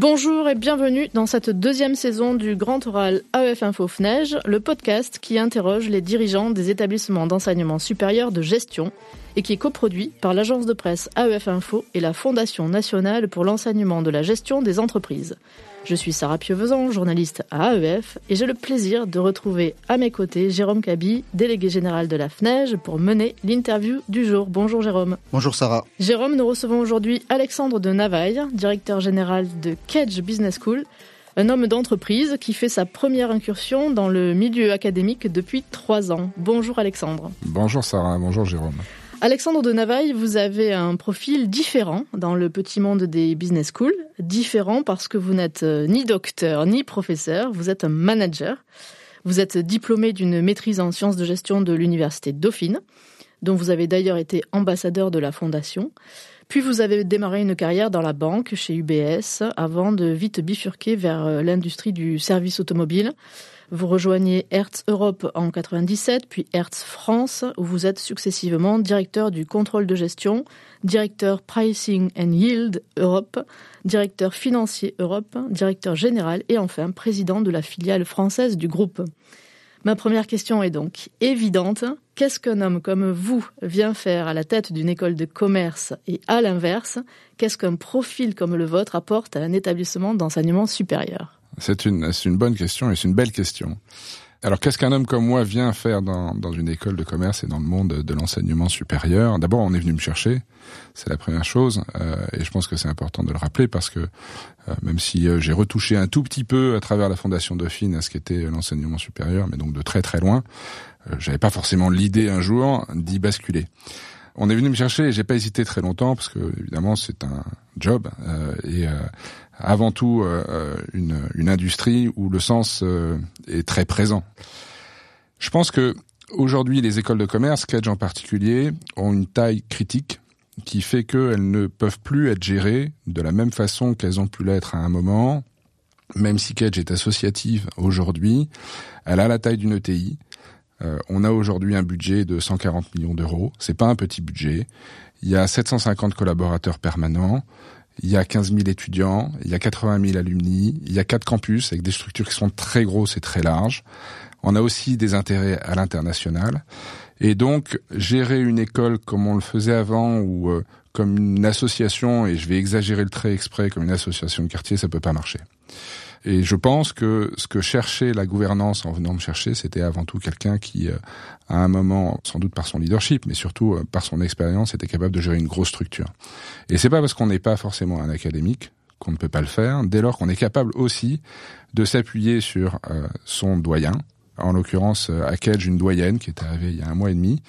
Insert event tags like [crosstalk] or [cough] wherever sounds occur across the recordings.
Bonjour et bienvenue dans cette deuxième saison du Grand Oral AEF Info FNEJ, le podcast qui interroge les dirigeants des établissements d'enseignement supérieur de gestion et qui est coproduit par l'agence de presse AEF Info et la Fondation nationale pour l'enseignement de la gestion des entreprises. Je suis Sarah Pieuvezan, journaliste à AEF, et j'ai le plaisir de retrouver à mes côtés Jérôme Cabi, délégué général de la FNEJ, pour mener l'interview du jour. Bonjour Jérôme. Bonjour Sarah. Jérôme, nous recevons aujourd'hui Alexandre de Navaille, directeur général de Kedge Business School, un homme d'entreprise qui fait sa première incursion dans le milieu académique depuis trois ans. Bonjour Alexandre. Bonjour Sarah, bonjour Jérôme. Alexandre de Navaille, vous avez un profil différent dans le petit monde des business schools. Différent parce que vous n'êtes euh, ni docteur ni professeur, vous êtes un manager. Vous êtes diplômé d'une maîtrise en sciences de gestion de l'université Dauphine, dont vous avez d'ailleurs été ambassadeur de la fondation. Puis vous avez démarré une carrière dans la banque chez UBS avant de vite bifurquer vers euh, l'industrie du service automobile vous rejoignez Hertz Europe en 97, puis Hertz France, où vous êtes successivement directeur du contrôle de gestion, directeur Pricing and Yield Europe, directeur financier Europe, directeur général et enfin président de la filiale française du groupe. Ma première question est donc évidente. Qu'est-ce qu'un homme comme vous vient faire à la tête d'une école de commerce et à l'inverse, qu'est-ce qu'un profil comme le vôtre apporte à un établissement d'enseignement supérieur? C'est une, une bonne question et c'est une belle question. Alors, qu'est-ce qu'un homme comme moi vient faire dans, une école de commerce et dans le monde de l'enseignement supérieur? D'abord, on est venu me chercher, c'est la première chose, euh, et je pense que c'est important de le rappeler parce que euh, même si euh, j'ai retouché un tout petit peu à travers la Fondation Dauphine à ce qu'était l'enseignement supérieur, mais donc de très très loin, j'avais pas forcément l'idée un jour d'y basculer on est venu me chercher et j'ai pas hésité très longtemps parce que évidemment c'est un job euh, et euh, avant tout euh, une, industrie où le sens est très présent. Je pense que aujourd'hui les écoles de commerce, Kedge en particulier, ont une taille critique qui fait qu'elles ne peuvent plus être gérées de la même façon qu'elles ont pu l'être à un moment. Même si Kedge est associative aujourd'hui, elle a la taille d'une ETI. Euh, on a aujourd'hui un budget de 140 millions d'euros. C'est pas un petit budget. Il y a 750 collaborateurs permanents. Il y a 15 000 étudiants. Il y a 80 000 alumni. Il y a quatre campus avec des structures qui sont très grosses et très larges. On a aussi des intérêts à l'international. Et donc, gérer une école comme on le faisait avant ou euh, comme une association, et je vais exagérer le trait exprès, comme une association de quartier, ça peut pas marcher. Et je pense que ce que cherchait la gouvernance en venant me chercher, c'était avant tout quelqu'un qui, euh, à un moment, sans doute par son leadership, mais surtout euh, par son expérience, était capable de gérer une grosse structure. Et c'est pas parce qu'on n'est pas forcément un académique qu'on ne peut pas le faire, dès lors qu'on est capable aussi de s'appuyer sur euh, son doyen, en l'occurrence à Kedge, une doyenne qui est arrivée il y a un mois et demi,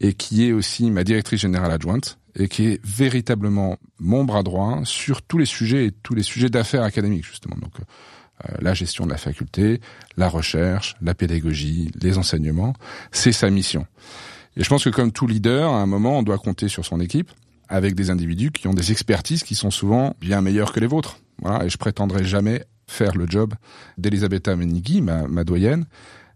et qui est aussi ma directrice générale adjointe, et qui est véritablement mon bras droit sur tous les sujets et tous les sujets d'affaires académiques justement. Donc euh, la gestion de la faculté, la recherche, la pédagogie, les enseignements, c'est sa mission. Et je pense que comme tout leader, à un moment, on doit compter sur son équipe avec des individus qui ont des expertises qui sont souvent bien meilleures que les vôtres. Voilà, et je prétendrai jamais faire le job d'Elisabetta Menigui, ma, ma doyenne,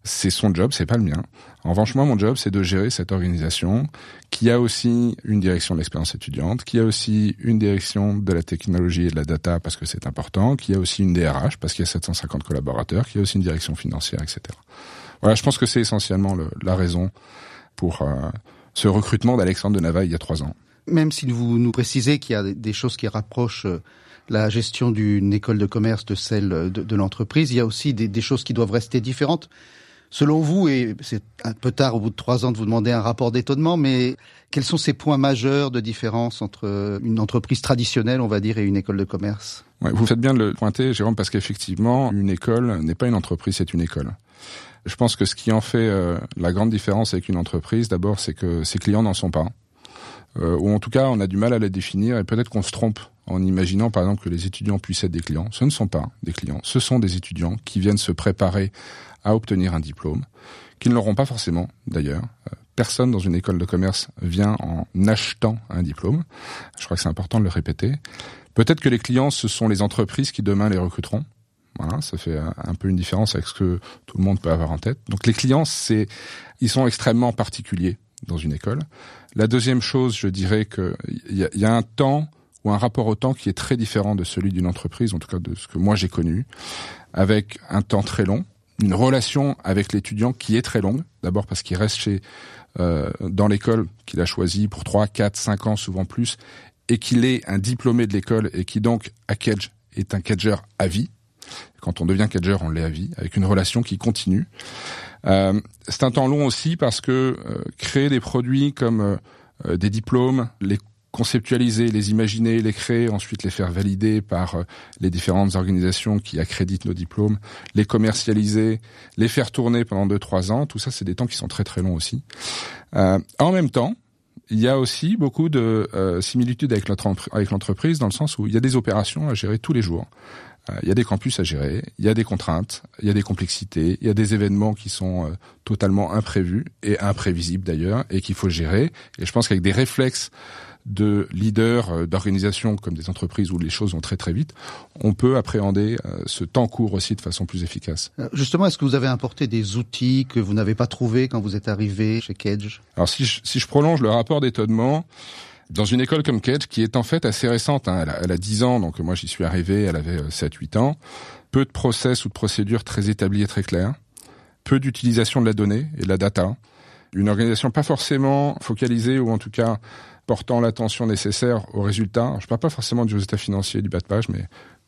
c'est son job, c'est pas le mien. En revanche, moi, mon job, c'est de gérer cette organisation qui a aussi une direction de l'expérience étudiante, qui a aussi une direction de la technologie et de la data parce que c'est important, qui a aussi une DRH parce qu'il y a 750 collaborateurs, qui a aussi une direction financière, etc. Voilà, je pense que c'est essentiellement le, la raison pour euh, ce recrutement d'Alexandre de Navaille il y a trois ans. Même si vous nous précisez qu'il y a des choses qui rapprochent euh, la gestion d'une école de commerce de celle de, de l'entreprise, il y a aussi des choses qui doivent rester différentes. Selon vous, et c'est un peu tard au bout de trois ans de vous demander un rapport d'étonnement, mais quels sont ces points majeurs de différence entre une entreprise traditionnelle, on va dire, et une école de commerce? Vous faites bien de le pointer, Jérôme, parce qu'effectivement, une école n'est pas une entreprise, c'est une école. Je pense que ce qui en fait euh, la grande différence avec une entreprise, d'abord, c'est que ses clients n'en sont pas. Euh, ou en tout cas, on a du mal à les définir, et peut-être qu'on se trompe en imaginant par exemple que les étudiants puissent être des clients. Ce ne sont pas des clients, ce sont des étudiants qui viennent se préparer à obtenir un diplôme, qu'ils n'auront pas forcément d'ailleurs. Euh, personne dans une école de commerce vient en achetant un diplôme. Je crois que c'est important de le répéter. Peut-être que les clients, ce sont les entreprises qui demain les recruteront. Voilà, ça fait un peu une différence avec ce que tout le monde peut avoir en tête. Donc les clients, c'est, ils sont extrêmement particuliers dans une école. La deuxième chose, je dirais qu'il y, y, a un temps ou un rapport au temps qui est très différent de celui d'une entreprise, en tout cas de ce que moi j'ai connu, avec un temps très long, une relation avec l'étudiant qui est très longue, d'abord parce qu'il reste chez euh, dans l'école qu'il a choisi pour 3, 4, 5 ans, souvent plus, et qu'il est un diplômé de l'école et qui donc à Kedge est un Kedger à vie. Quand on devient Kedger, on l'est à vie, avec une relation qui continue. Euh, c'est un temps long aussi parce que euh, créer des produits comme euh, des diplômes, les conceptualiser, les imaginer, les créer, ensuite les faire valider par les différentes organisations qui accréditent nos diplômes, les commercialiser, les faire tourner pendant deux trois ans. Tout ça, c'est des temps qui sont très très longs aussi. En même temps, il y a aussi beaucoup de similitudes avec l'entreprise dans le sens où il y a des opérations à gérer tous les jours. Euh, il y a des campus à gérer, il y a des contraintes, il y a des complexités, il y a des événements qui sont totalement imprévus et imprévisibles d'ailleurs et qu'il faut gérer. Et je pense qu'avec des réflexes de leaders euh, d'organisations comme des entreprises où les choses vont très très vite, on peut appréhender euh, ce temps court aussi de façon plus efficace. Euh, justement, est-ce que vous avez importé des outils que vous n'avez pas trouvés quand vous êtes arrivé chez Kedge? Alors si je, si je prolonge le rapport d'étonnement, dans une école comme Kedge, qui est en fait assez récente, hein, elle, a, elle, a, 10 ans, donc moi j'y suis arrivé, elle avait 7-8 ans, peu de process ou de procédures très établies et très claires, peu d'utilisation de la donnée et de la data, une organisation pas forcément focalisée ou en tout cas portant l'attention nécessaire aux résultats. Je parle pas forcément du résultat financier du bas de page, mais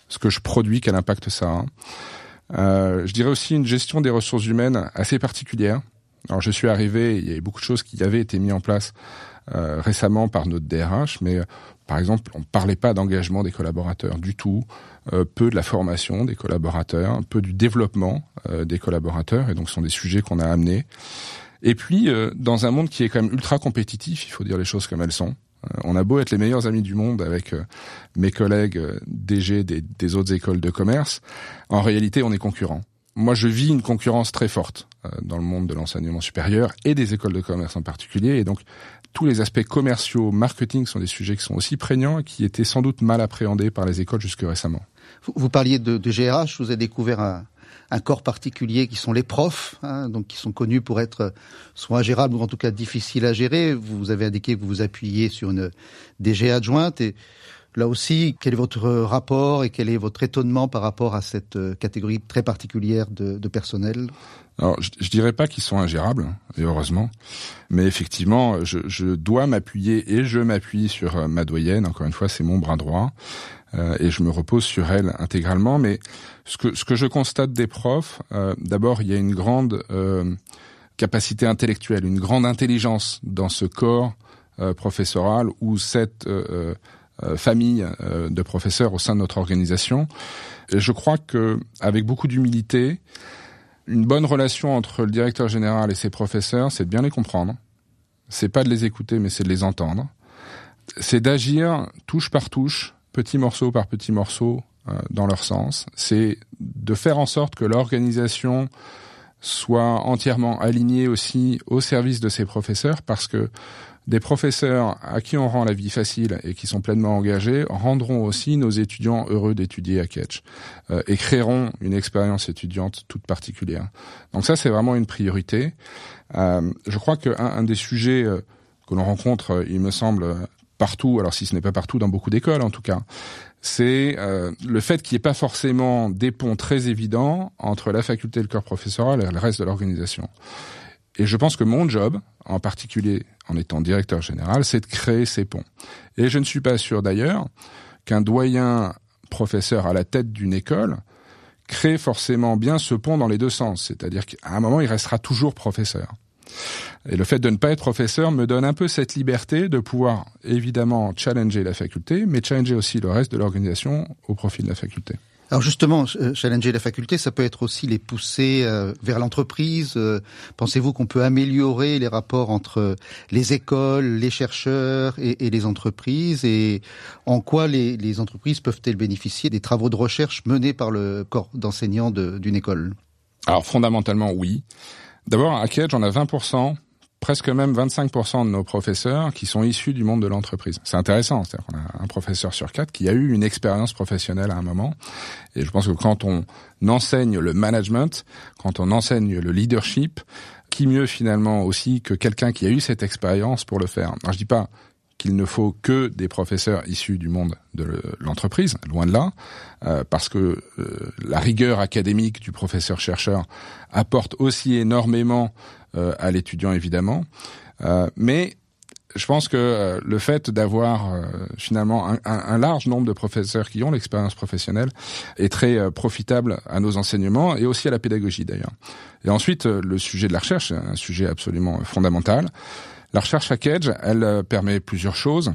ce que je produis, quel impact ça a. Euh, je dirais aussi une gestion des ressources humaines assez particulière. Alors je suis arrivé, il y avait beaucoup de choses qui avaient été mises en place euh, récemment par notre DRH, mais euh, par exemple, on ne parlait pas d'engagement des collaborateurs du tout, euh, peu de la formation des collaborateurs, peu du développement euh, des collaborateurs, et donc ce sont des sujets qu'on a amenés. Et puis, euh, dans un monde qui est quand même ultra compétitif, il faut dire les choses comme elles sont. On a beau être les meilleurs amis du monde avec mes collègues DG des, des, autres écoles de commerce, en réalité, on est concurrents. Moi, je vis une concurrence très forte dans le monde de l'enseignement supérieur et des écoles de commerce en particulier. Et donc, tous les aspects commerciaux, marketing sont des sujets qui sont aussi prégnants et qui étaient sans doute mal appréhendés par les écoles jusque récemment. Vous, parliez de, de GRH, vous avez découvert un, un corps particulier qui sont les profs, hein, donc qui sont connus pour être soit ingérables ou en tout cas difficiles à gérer. Vous avez indiqué que vous vous appuyez sur une DG adjointe et là aussi, quel est votre rapport et quel est votre étonnement par rapport à cette euh, catégorie très particulière de, personnel? Alors, je, dirais pas qu'ils sont ingérables, et heureusement, mais effectivement, je, dois m'appuyer et je m'appuie sur euh, ma doyenne. Encore une fois, c'est mon bras droit. Euh, et je me repose sur elle intégralement. Mais ce que, je constate des profs, d'abord, il y a une grande capacité intellectuelle, une grande intelligence dans ce corps professoral ou cette famille de professeurs au sein de notre organisation. Et je crois que, avec beaucoup d'humilité, une bonne relation entre le directeur général et ses professeurs, c'est de bien les comprendre. C'est pas de les écouter, mais c'est de les entendre. C'est d'agir touche par touche petit morceau par petit morceau euh, dans leur sens. C'est de faire en sorte que l'organisation soit entièrement alignée aussi au service de ses professeurs parce que des professeurs à qui on rend la vie facile et qui sont pleinement engagés rendront aussi nos étudiants heureux d'étudier à Ketch euh, et créeront une expérience étudiante toute particulière. Donc ça, c'est vraiment une priorité. Euh, je crois qu'un un des sujets euh, que l'on rencontre, il me semble, partout, alors si ce n'est pas partout, dans beaucoup d'écoles en tout cas, c'est euh, le fait qu'il n'y ait pas forcément des ponts très évidents entre la faculté et le corps professoral et le reste de l'organisation. Et je pense que mon job, en particulier en étant directeur général, c'est de créer ces ponts. Et je ne suis pas sûr d'ailleurs qu'un doyen professeur à la tête d'une école crée forcément bien ce pont dans les deux sens. C'est-à-dire qu'à un moment, il restera toujours professeur. Et le fait de ne pas être professeur me donne un peu cette liberté de pouvoir évidemment challenger la faculté, mais challenger aussi le reste de l'organisation au profit de la faculté. Alors justement, euh, challenger la faculté, ça peut être aussi les pousser euh, vers l'entreprise. Euh, pensez-vous qu'on peut améliorer les rapports entre les écoles, les chercheurs et, les entreprises? Et en quoi les, les entreprises peuvent-elles bénéficier des travaux de recherche menés par le corps d'enseignants d'une école? Alors fondamentalement, oui. D'abord, à Kedge, on a 20%, presque même 25% de nos professeurs qui sont issus du monde de l'entreprise. C'est intéressant, c'est-à-dire qu'on a un professeur sur quatre qui a eu une expérience professionnelle à un moment. Et je pense que quand on enseigne le management, quand on enseigne le leadership, qui mieux finalement aussi que quelqu'un qui a eu cette expérience pour le faire? Alors je dis pas qu'il ne faut que des professeurs issus du monde de l'entreprise, loin de là, euh, parce que euh, la rigueur académique du professeur-chercheur apporte aussi énormément euh, à l'étudiant, évidemment. mais je pense que le fait d'avoir finalement un, un, large nombre de professeurs qui ont l'expérience professionnelle est très profitable à nos enseignements et aussi à la pédagogie d'ailleurs. Et ensuite, le sujet de la recherche, un sujet absolument fondamental. La recherche à Cage, elle euh, permet plusieurs choses.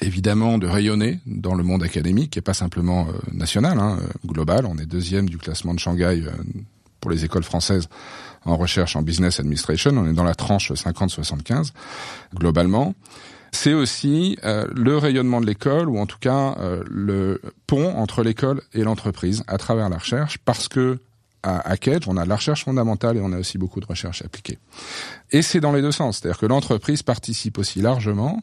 Évidemment, de rayonner dans le monde académique, et pas simplement euh, national, hein, euh, global. On est deuxième du classement de Shanghai pour les écoles françaises en recherche en business administration. On est dans la tranche 50-75 globalement. C'est aussi le rayonnement de l'école, ou en tout cas le pont entre l'école et l'entreprise à travers la recherche, parce que à, à on a la recherche fondamentale et on a aussi beaucoup de recherche appliquée. Et c'est dans les deux sens, c'est-à-dire que l'entreprise participe aussi largement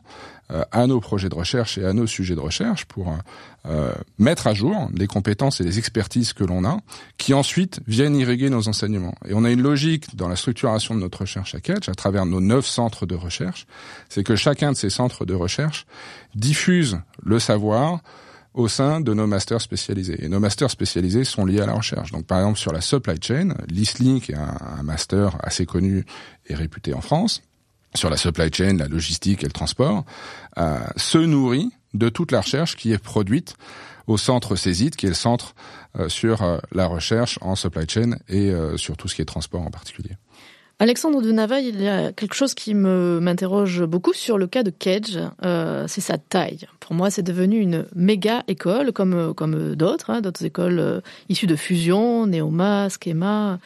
euh, à nos projets de recherche et à nos sujets de recherche pour euh, mettre à jour les compétences et les expertises que l'on a, qui ensuite viennent irriguer nos enseignements. Et on a une logique dans la structuration de notre recherche à Catch, à travers nos neuf centres de recherche, c'est que chacun de ces centres de recherche diffuse le savoir au sein de nos masters spécialisés. Et nos masters spécialisés sont liés à la recherche. Donc par exemple sur la supply chain, l'ISLI, qui est un, master assez connu et réputé en France, sur la supply chain, la logistique et le transport, euh, se nourrit de toute la recherche qui est produite au centre CESIT, qui est le centre euh, sur euh, la recherche en supply chain et sur tout ce qui est transport en particulier. Alexandre de Navaille, il y a quelque chose qui me m'interroge beaucoup sur le cas de Cage, euh, c'est sa taille. Pour moi, c'est devenu une méga école, comme comme d'autres, hein, d'autres écoles euh, issues de fusion, Neoma, Schema,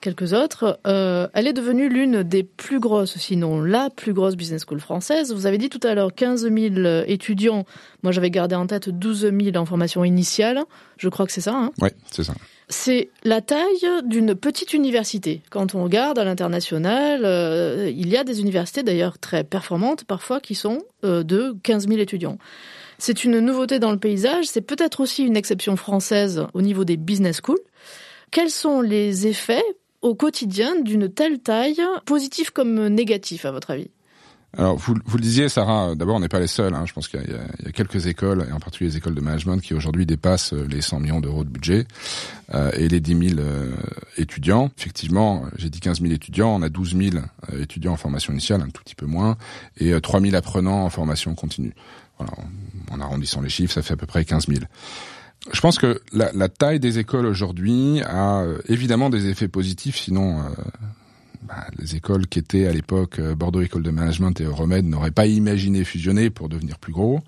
quelques autres. Euh, elle est devenue l'une des plus grosses, sinon la plus grosse business school française. Vous avez dit tout à l'heure 15 000 étudiants. Moi, j'avais gardé en tête 12 000 en formation initiale. Je crois que c'est ça. Hein? Oui, c'est ça c'est la taille d'une petite université. Quand on regarde à l'international, euh, il y a des universités d'ailleurs très performantes parfois qui sont euh, de 15 000 étudiants. C'est une nouveauté dans le paysage, c'est peut-être aussi une exception française au niveau des business schools. Quels sont les effets au quotidien d'une telle taille, positifs comme négatifs à votre avis? Alors, vous, vous le disiez, Sarah, d'abord, on n'est pas les seuls. Hein. Je pense qu'il y, y, a quelques écoles, et en particulier les écoles de management, qui aujourd'hui dépassent euh, les 100 millions d'euros de budget euh, et les 10 000 euh, étudiants. Effectivement, j'ai dit 15 000 étudiants, on a 12 000 euh, étudiants en formation initiale, un tout petit peu moins, et 3 000 apprenants en formation continue. Voilà, en arrondissant les chiffres, ça fait à peu près 15 000. Je pense que la, la taille des écoles aujourd'hui a évidemment des effets positifs, sinon bah, les écoles qui étaient à l'époque euh, Bordeaux École de Management et Euromed n'auraient pas imaginé fusionner pour devenir plus gros.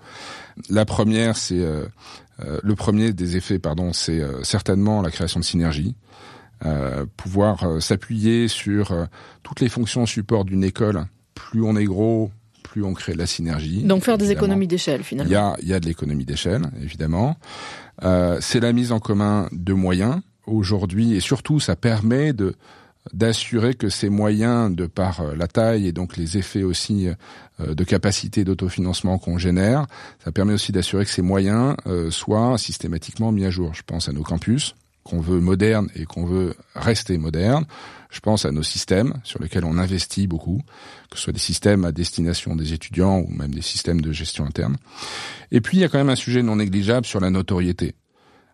La première, c'est euh, euh, le premier des effets, pardon, c'est certainement la création de synergies. pouvoir s'appuyer sur toutes les fonctions support d'une école. Plus on est gros, plus on crée de la synergie. Donc faire des économies d'échelle finalement. Il y a, il y a de l'économie d'échelle, évidemment. c'est la mise en commun de moyens aujourd'hui et surtout ça permet de d'assurer que ces moyens, de par euh, la taille et donc les effets aussi euh, de capacité d'autofinancement qu'on génère, ça permet aussi d'assurer que ces moyens euh, soient systématiquement mis à jour. Je pense à nos campus qu'on veut modernes et qu'on veut rester modernes. Je pense à nos systèmes sur lesquels on investit beaucoup, que ce soit des systèmes à destination des étudiants ou même des systèmes de gestion interne. Et puis il y a quand même un sujet non négligeable sur la notoriété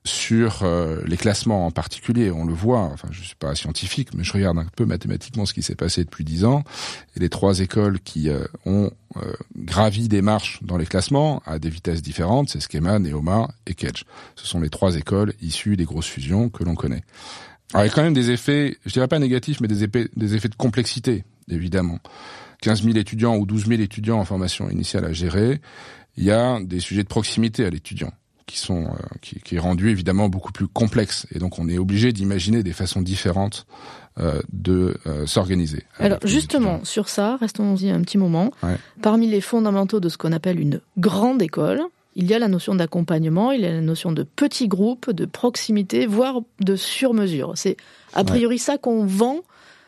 sur euh, les classements en particulier. On le voit, enfin je suis pas scientifique, mais je regarde un peu mathématiquement ce qui s'est passé depuis dix ans. Et les trois écoles qui euh, ont euh, gravi des marches dans les classements à des vitesses différentes, c'est Schema, Neoma et Kedge. Ce sont les trois écoles issues des grosses fusions que l'on connaît. Alors il y a quand même des effets, je dirais pas négatifs, mais des effets, des effets de complexité, évidemment. 15 000 étudiants ou 12 000 étudiants en formation initiale à gérer, il y a des sujets de proximité à l'étudiant qui sont euh, qui, qui, est rendu évidemment beaucoup plus complexe et donc on est obligé d'imaginer des façons différentes euh, de euh, s'organiser. Alors justement sur ça, restons-y un petit moment. Ouais. Parmi les fondamentaux de ce qu'on appelle une grande école, il y a la notion d'accompagnement, il y a la notion de petits groupes, de proximité, voire de sur-mesure. C'est a priori ouais. ça qu'on vend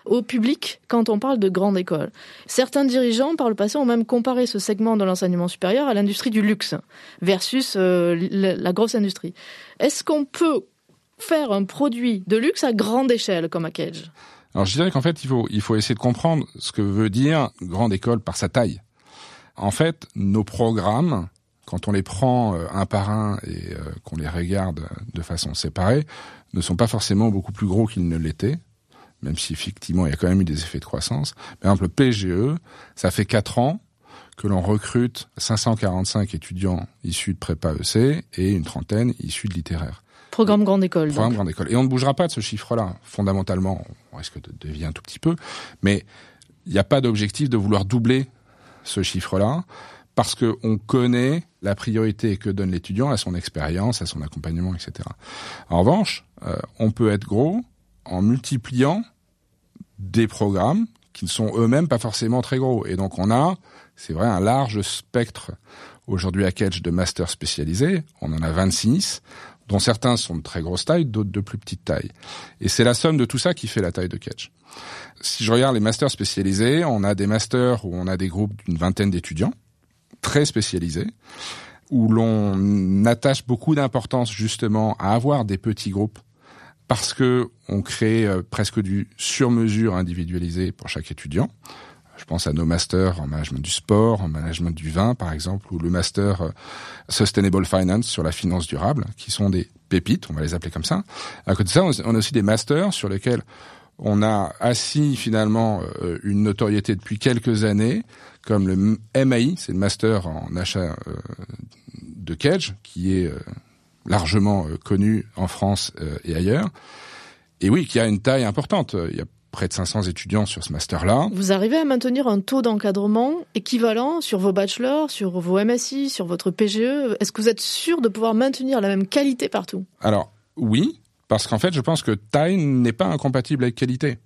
au public quand on parle de grande école. Certains dirigeants, par le passé, ont même comparé ce segment de l'enseignement supérieur à l'industrie du luxe versus euh, la grosse industrie. Est-ce qu'on peut faire un produit de luxe à grande échelle comme à Cage? Alors je dirais qu'en fait, il faut, il faut essayer de comprendre ce que veut dire grande école par sa taille. en fait, nos programmes, quand on les prend euh, un par un et euh, qu'on les regarde de façon séparée, ne sont pas forcément beaucoup plus gros qu'ils ne l'étaient, même si effectivement il y a quand même eu des effets de croissance. Par exemple, le PGE, ça fait quatre ans que l'on recrute 545 étudiants issus de prépa EC et une trentaine issus de littéraire. Programme grande école. Programme grande école. Et on ne bougera pas de ce chiffre-là. Fondamentalement, on risque de dévier un tout petit peu, mais il n'y a pas d'objectif de vouloir doubler ce chiffre-là parce qu'on connaît la priorité que donne l'étudiant à son expérience, à son accompagnement, etc. En revanche, euh, on peut être gros en multipliant des programmes qui ne sont eux-mêmes pas forcément très gros. Et donc on a, c'est vrai, un large spectre aujourd'hui à Catch de masters spécialisés. On en a 26, dont certains sont de très grosse taille, d'autres de plus petite taille. Et c'est la somme de tout ça qui fait la taille de Catch. Si je regarde les masters spécialisés, on a des masters où on a des groupes d'une vingtaine d'étudiants, très spécialisés, où l'on attache beaucoup d'importance justement à avoir des petits groupes parce que on crée euh, presque du sur-mesure individualisé pour chaque étudiant. Je pense à nos masters en management du sport, en management du vin, par exemple, ou le master euh, Sustainable Finance sur la finance durable, qui sont des pépites, on va les appeler comme ça. À côté de ça, on a aussi des masters sur lesquels on a assis finalement euh, une notoriété depuis quelques années, comme le MAI, c'est le master en achat de Cage, qui est largement connu en France et ailleurs. Et oui, qui a une taille importante. Il y a près de 500 étudiants sur ce master-là. Vous arrivez à maintenir un taux d'encadrement équivalent sur vos bachelors, sur vos MSI, sur votre PGE Est-ce que vous êtes sûr de pouvoir maintenir la même qualité partout? Alors, oui, parce qu'en fait, je pense que taille n'est pas incompatible avec qualité.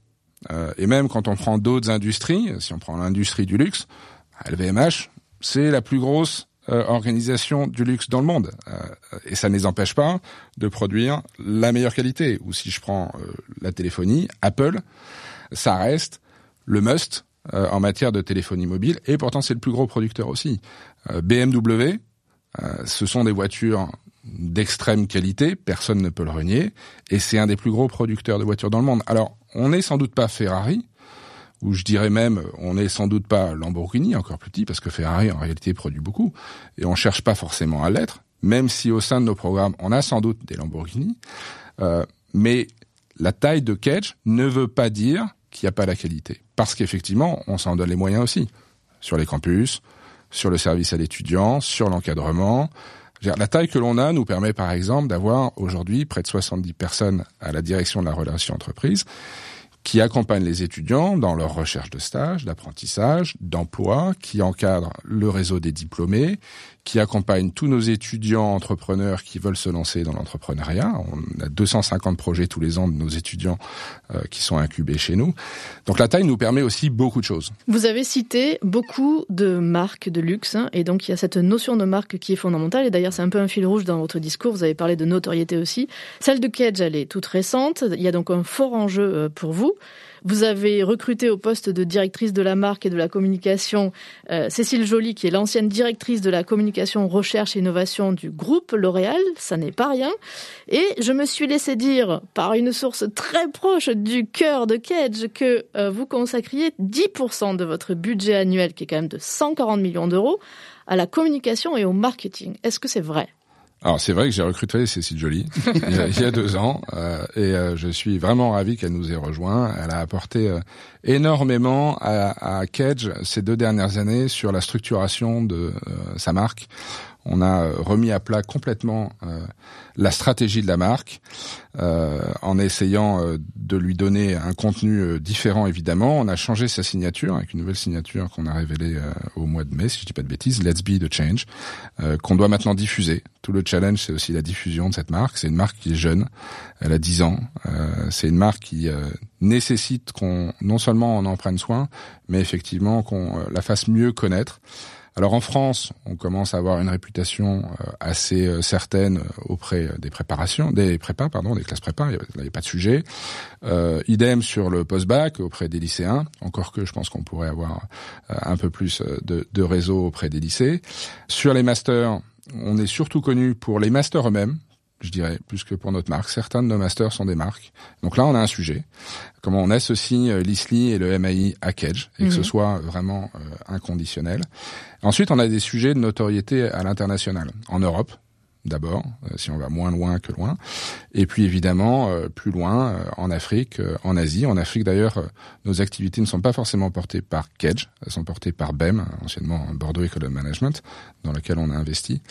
Euh, et même quand on prend d'autres industries, si on prend l'industrie du luxe, LVMH, c'est la plus grosse euh, organisation du luxe dans le monde. Euh, et ça ne les empêche pas de produire la meilleure qualité. Ou si je prends euh, la téléphonie, Apple, ça reste le must euh, en matière de téléphonie mobile. Et pourtant, c'est le plus gros producteur aussi. BMW, ce sont des voitures d'extrême qualité, personne ne peut le renier, et c'est un des plus gros producteurs de voitures dans le monde. Alors, on n'est sans doute pas Ferrari, ou je dirais même, on n'est sans doute pas Lamborghini, encore plus petit, parce que Ferrari en réalité produit beaucoup, et on cherche pas forcément à l'être, même si au sein de nos programmes, on a sans doute des Lamborghini, euh, mais la taille de Cage ne veut pas dire qu'il n'y a pas la qualité, parce qu'effectivement, on s'en donne les moyens aussi, sur les campus, sur le service à l'étudiant, sur l'encadrement, la taille que l'on a nous permet par exemple d'avoir aujourd'hui près de 70 personnes à la direction de la relation entreprise qui accompagnent les étudiants dans leur recherche de stage, d'apprentissage, d'emploi, qui encadrent le réseau des diplômés, qui accompagne tous nos étudiants entrepreneurs qui veulent se lancer dans l'entrepreneuriat. On a 250 projets tous les ans de nos étudiants euh, qui sont incubés chez nous. Donc la taille nous permet aussi beaucoup de choses. Vous avez cité beaucoup de marques de luxe hein, et donc il y a cette notion de marque qui est fondamentale et d'ailleurs c'est un peu un fil rouge dans votre discours. Vous avez parlé de notoriété aussi. Celle de Kedge, elle est toute récente. Il y a donc un fort enjeu euh, pour vous. Vous avez recruté au poste de directrice de la marque et de la communication euh, Cécile Joly, qui est l'ancienne directrice de la communication, recherche et innovation du groupe L'Oréal. Ça n'est pas rien. Et je me suis laissé dire par une source très proche du cœur de Kedge que euh, vous consacriez 10% de votre budget annuel, qui est quand même de 140 millions d'euros, à la communication et au marketing. Est-ce que c'est vrai? Alors c'est vrai que j'ai recruté Cécile Joly [laughs] il, y a, deux ans euh, et euh, je suis vraiment ravi qu'elle nous ait rejoint. Elle a apporté euh, énormément à, à Kedge ces deux dernières années sur la structuration de sa marque on a euh, remis à plat complètement euh, la stratégie de la marque euh, en essayant de lui donner un contenu différent évidemment. On a changé sa signature avec une nouvelle signature qu'on a révélée au mois de mai, si je dis pas de bêtises, Let's Be the Change, qu'on doit maintenant diffuser. Tout le challenge, c'est aussi la diffusion de cette marque. C'est une marque qui est jeune, elle a 10 ans. c'est une marque qui nécessite qu'on non seulement on en prenne soin, mais effectivement qu'on la fasse mieux connaître. Alors en France, on commence à avoir une réputation euh, assez euh, certaine euh, auprès des préparations, des prépas, pardon, des classes prépa. Il n'y avait pas de sujet. Euh, idem sur le post-bac auprès des lycéens. Encore que je pense qu'on pourrait avoir un peu plus de, de réseau auprès des lycées. Sur les masters, on est surtout connu pour les masters eux-mêmes je dirais, plus que pour notre marque. Certains de nos masters sont des marques. Donc là, on a un sujet. Comment on associe l'ISLI et le MAI à Kedge, et que ce mhm. soit vraiment euh, inconditionnel. Ensuite, on a des sujets de notoriété à l'international. En Europe, d'abord, euh, si on va moins loin que loin, et puis évidemment euh, plus loin euh, en Afrique, en Asie. En Afrique d'ailleurs, nos activités ne sont pas forcément portées par Kedge, elles sont portées par BEM, anciennement Bordeaux Economic Management, dans lequel on a investi.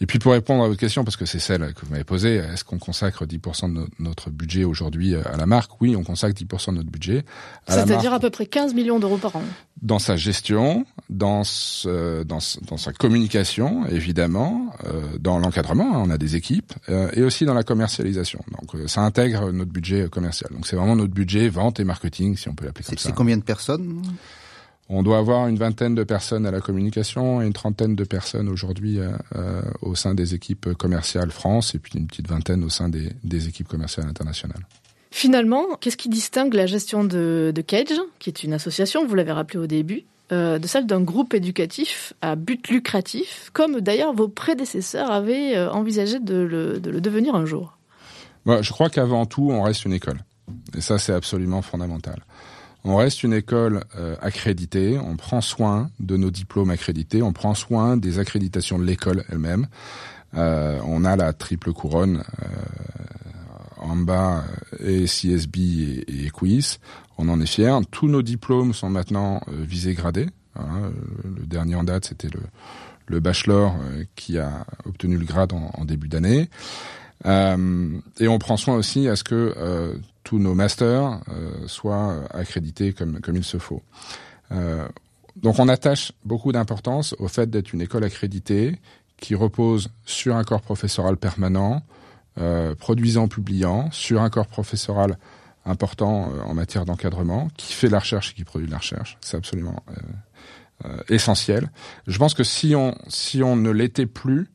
Et puis pour répondre à votre question, parce que c'est celle que vous m'avez posée, est-ce qu'on consacre 10% de notre budget aujourd'hui à la marque? Oui, on consacre 10% de notre budget. C'est-à-dire à peu près 15 millions d'euros par an dans sa gestion, dans, dans, dans, sa communication, évidemment, euh, dans l'encadrement, hein, on a des équipes, euh, et aussi dans la commercialisation. Donc euh, ça intègre notre budget commercial. Donc c'est vraiment notre budget vente et marketing, si on peut l'appeler comme ça. C'est combien de personnes? On doit avoir une vingtaine de personnes à la communication et une trentaine de personnes aujourd'hui euh, au sein des équipes commerciales France et puis une petite vingtaine au sein des, des équipes commerciales internationales. Finalement, qu'est-ce qui distingue la gestion de, de Cage, qui est une association, vous l'avez rappelé au début, euh, de celle d'un groupe éducatif à but lucratif, comme d'ailleurs vos prédécesseurs avaient euh, envisagé de le, devenir un jour Je crois qu'avant tout, on reste une école. Et ça, c'est absolument fondamental. On reste une école euh, accréditée, on prend soin de nos diplômes accrédités, on prend soin des accréditations de l'école elle-même. on a la triple couronne en bas et CSB et, et On en est fiers. Tous nos diplômes sont maintenant euh, visés gradés. Le dernier en date, c'était le, le bachelor euh, qui a obtenu le grade en, début d'année. Euh, et on prend soin aussi à ce que euh, tous nos masters soient accrédités comme, comme il se faut. donc on attache beaucoup d'importance au fait d'être une école accréditée qui repose sur un corps professoral permanent, euh, produisant, publiant, sur un corps professoral important euh, en matière d'encadrement, qui fait la recherche et qui produit la recherche. C'est absolument euh, essentiel. Je pense que si on si on ne l'était plus,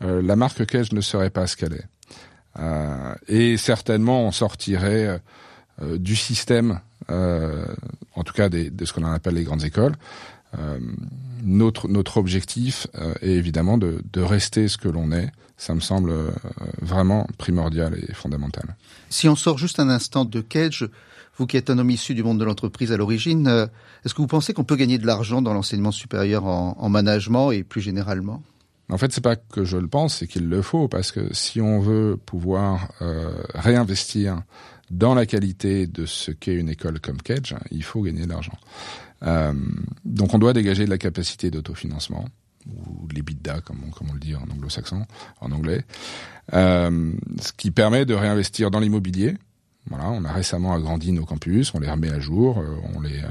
la marque Cage ne serait pas ce qu'elle est. et certainement, on sortirait du système, en tout cas des, de ce qu'on appelle les grandes écoles. Notre notre objectif est évidemment de, de rester ce que l'on est, ça me semble euh, vraiment primordial et fondamental. Si on sort juste un instant de Cage, vous qui êtes un homme issu du monde de l'entreprise à l'origine, euh, est-ce que vous pensez qu'on peut gagner de l'argent dans l'enseignement supérieur en, management et plus généralement? En fait, c'est pas que je le pense, c'est qu'il le faut parce que si on veut pouvoir euh, réinvestir dans la qualité de ce qu'est une école comme Cage, il faut gagner de l'argent. Euh, donc, on doit dégager de la capacité d'autofinancement ou l'EBITDA, comme on, le dit en anglo-saxon, en anglais, euh, ce qui permet de réinvestir dans l'immobilier. Voilà, on a récemment agrandi nos campus, on les remet à jour, euh, on les euh,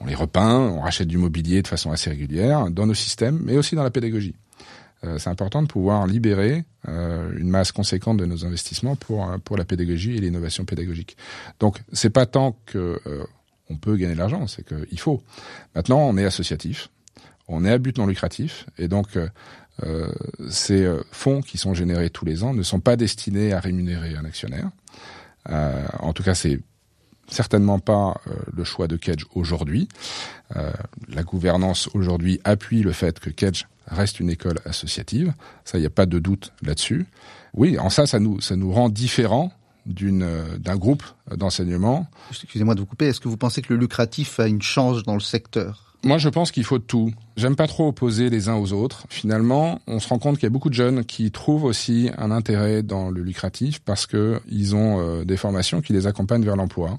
on les repeint, on rachète du mobilier de façon assez régulière dans nos systèmes, mais aussi dans la pédagogie. Euh, c'est important de pouvoir libérer une masse conséquente de nos investissements pour pour la pédagogie et l'innovation pédagogique. Donc c'est pas tant que on peut gagner de l'argent, c'est qu'il faut. Maintenant, on est associatif on est à but non lucratif et donc euh, euh, ces euh, fonds qui sont générés tous les ans ne sont pas destinés à rémunérer un actionnaire. en tout cas, c'est certainement pas le choix de Kedge aujourd'hui. la gouvernance aujourd'hui appuie le fait que Kedge reste une école associative. Ça, il n'y a pas de doute là-dessus. Oui, en ça, ça nous, ça nous rend différents d'une d'un groupe d'enseignement. Excusez-moi de vous couper. Est-ce que vous pensez que le lucratif a une chance dans le secteur? Moi, je pense qu'il faut tout. J'aime pas trop opposer les uns aux autres. Finalement, on se rend compte qu'il y a beaucoup de jeunes qui trouvent aussi un intérêt dans le lucratif parce que ils ont euh, des formations qui les accompagnent vers l'emploi.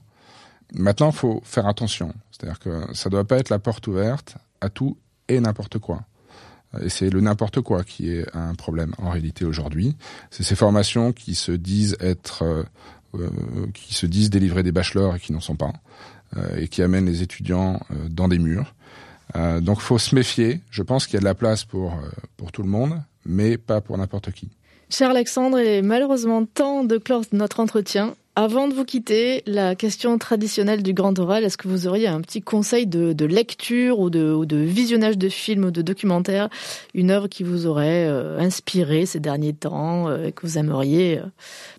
Maintenant, il faut faire attention. C'est-à-dire que ça doit pas être la porte ouverte à tout et n'importe quoi. Et c'est le n'importe quoi qui est un problème en réalité aujourd'hui. C'est ces formations qui se disent être, euh, euh, qui se disent délivrer des bachelors et qui n'en sont pas, et qui amènent les étudiants dans des murs. Euh, donc faut se méfier. Je pense qu'il y a de la place pour, euh, pour tout le monde, mais pas pour n'importe qui. Cher Alexandre, il est malheureusement temps de clore notre entretien. Avant de vous quitter, la question traditionnelle du grand oral, est-ce que vous auriez un petit conseil de, lecture ou de, visionnage de films ou de documentaires, une œuvre qui vous aurait euh, inspiré ces derniers temps, euh, et que vous aimeriez euh,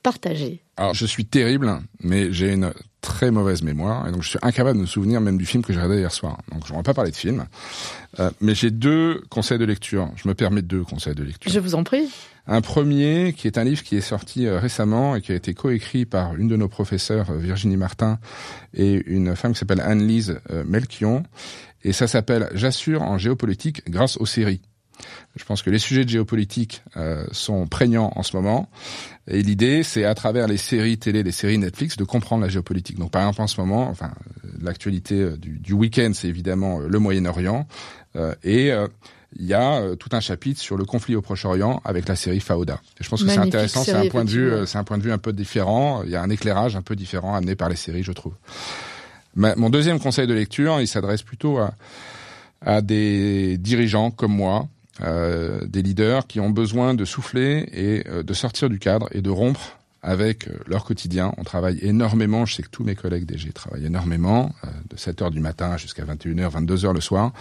partager? Alors, je suis terrible, mais j'ai une très mauvaise mémoire et donc je suis incapable de me souvenir même du film que j'ai regardé hier soir. Donc je ne vais pas parler de film, euh, mais j'ai deux conseils de lecture. Je me permets deux conseils de lecture. Je vous en prie. Un premier qui est un livre qui est sorti euh, récemment et qui a été coécrit par une de nos professeurs, euh, Virginie Martin, et une femme qui s'appelle Anne-Lise Melchion. Et ça s'appelle J'assure en géopolitique grâce aux séries. Je pense que les sujets de géopolitique euh, sont prégnants en ce moment. Et l'idée, c'est à travers les séries télé, les séries Netflix, de comprendre la géopolitique. Donc, par exemple, en ce moment, enfin, l'actualité euh, du, du week-end, c'est évidemment euh, le Moyen-Orient. et il y a tout un chapitre sur le conflit au Proche-Orient avec la série Fauda. Et je pense que c'est intéressant. C'est un point de vue, c'est un point de vue un peu différent. Il y a un éclairage un peu différent amené par les séries, je trouve. mon deuxième conseil de lecture, il s'adresse plutôt à, à des dirigeants comme moi euh, des leaders qui ont besoin de souffler et euh, de sortir du cadre et de rompre avec euh, leur quotidien. On travaille énormément, je sais que tous mes collègues DG travaillent énormément, de 7 heures du matin jusqu'à 21h, 22h le soir.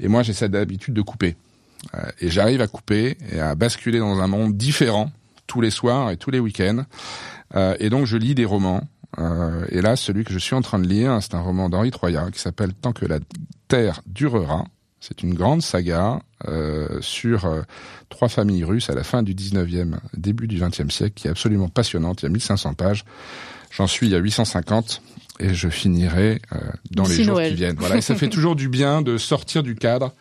Et moi, j'ai cette habitude de couper. et j'arrive à couper et à basculer dans un monde différent tous les soirs et tous les week-ends. et donc, je lis des romans. et là, celui que je suis en train de lire, c'est un roman d'Henri Troyat qui s'appelle Tant que la terre durera. C'est une grande saga euh, sur euh, trois familles russes à la fin du 19e, début du 20e siècle, qui est absolument passionnante. Il y a 1500 pages. J'en suis à 850 et je finirai euh, dans les jours qui viennent. Voilà, et ça fait [laughs] toujours du bien de sortir du cadre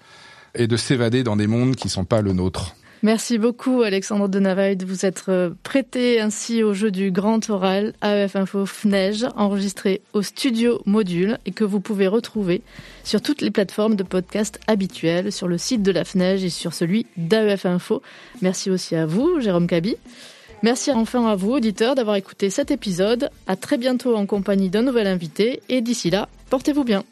et de s'évader dans des mondes qui sont pas le nôtre. Merci beaucoup Alexandre de Navaille de vous être euh, prêté ainsi au jeu du grand oral AEF Info FNEJ enregistré au studio Module et que vous pouvez retrouver sur toutes les plateformes de podcast habituelles, sur le site de la FNEJ et sur celui d'AEF Info. Merci aussi à vous Jérôme Cabi. Merci enfin à vous auditeurs d'avoir écouté cet épisode. À très bientôt en compagnie d'un nouvel invité et d'ici là, portez-vous bien.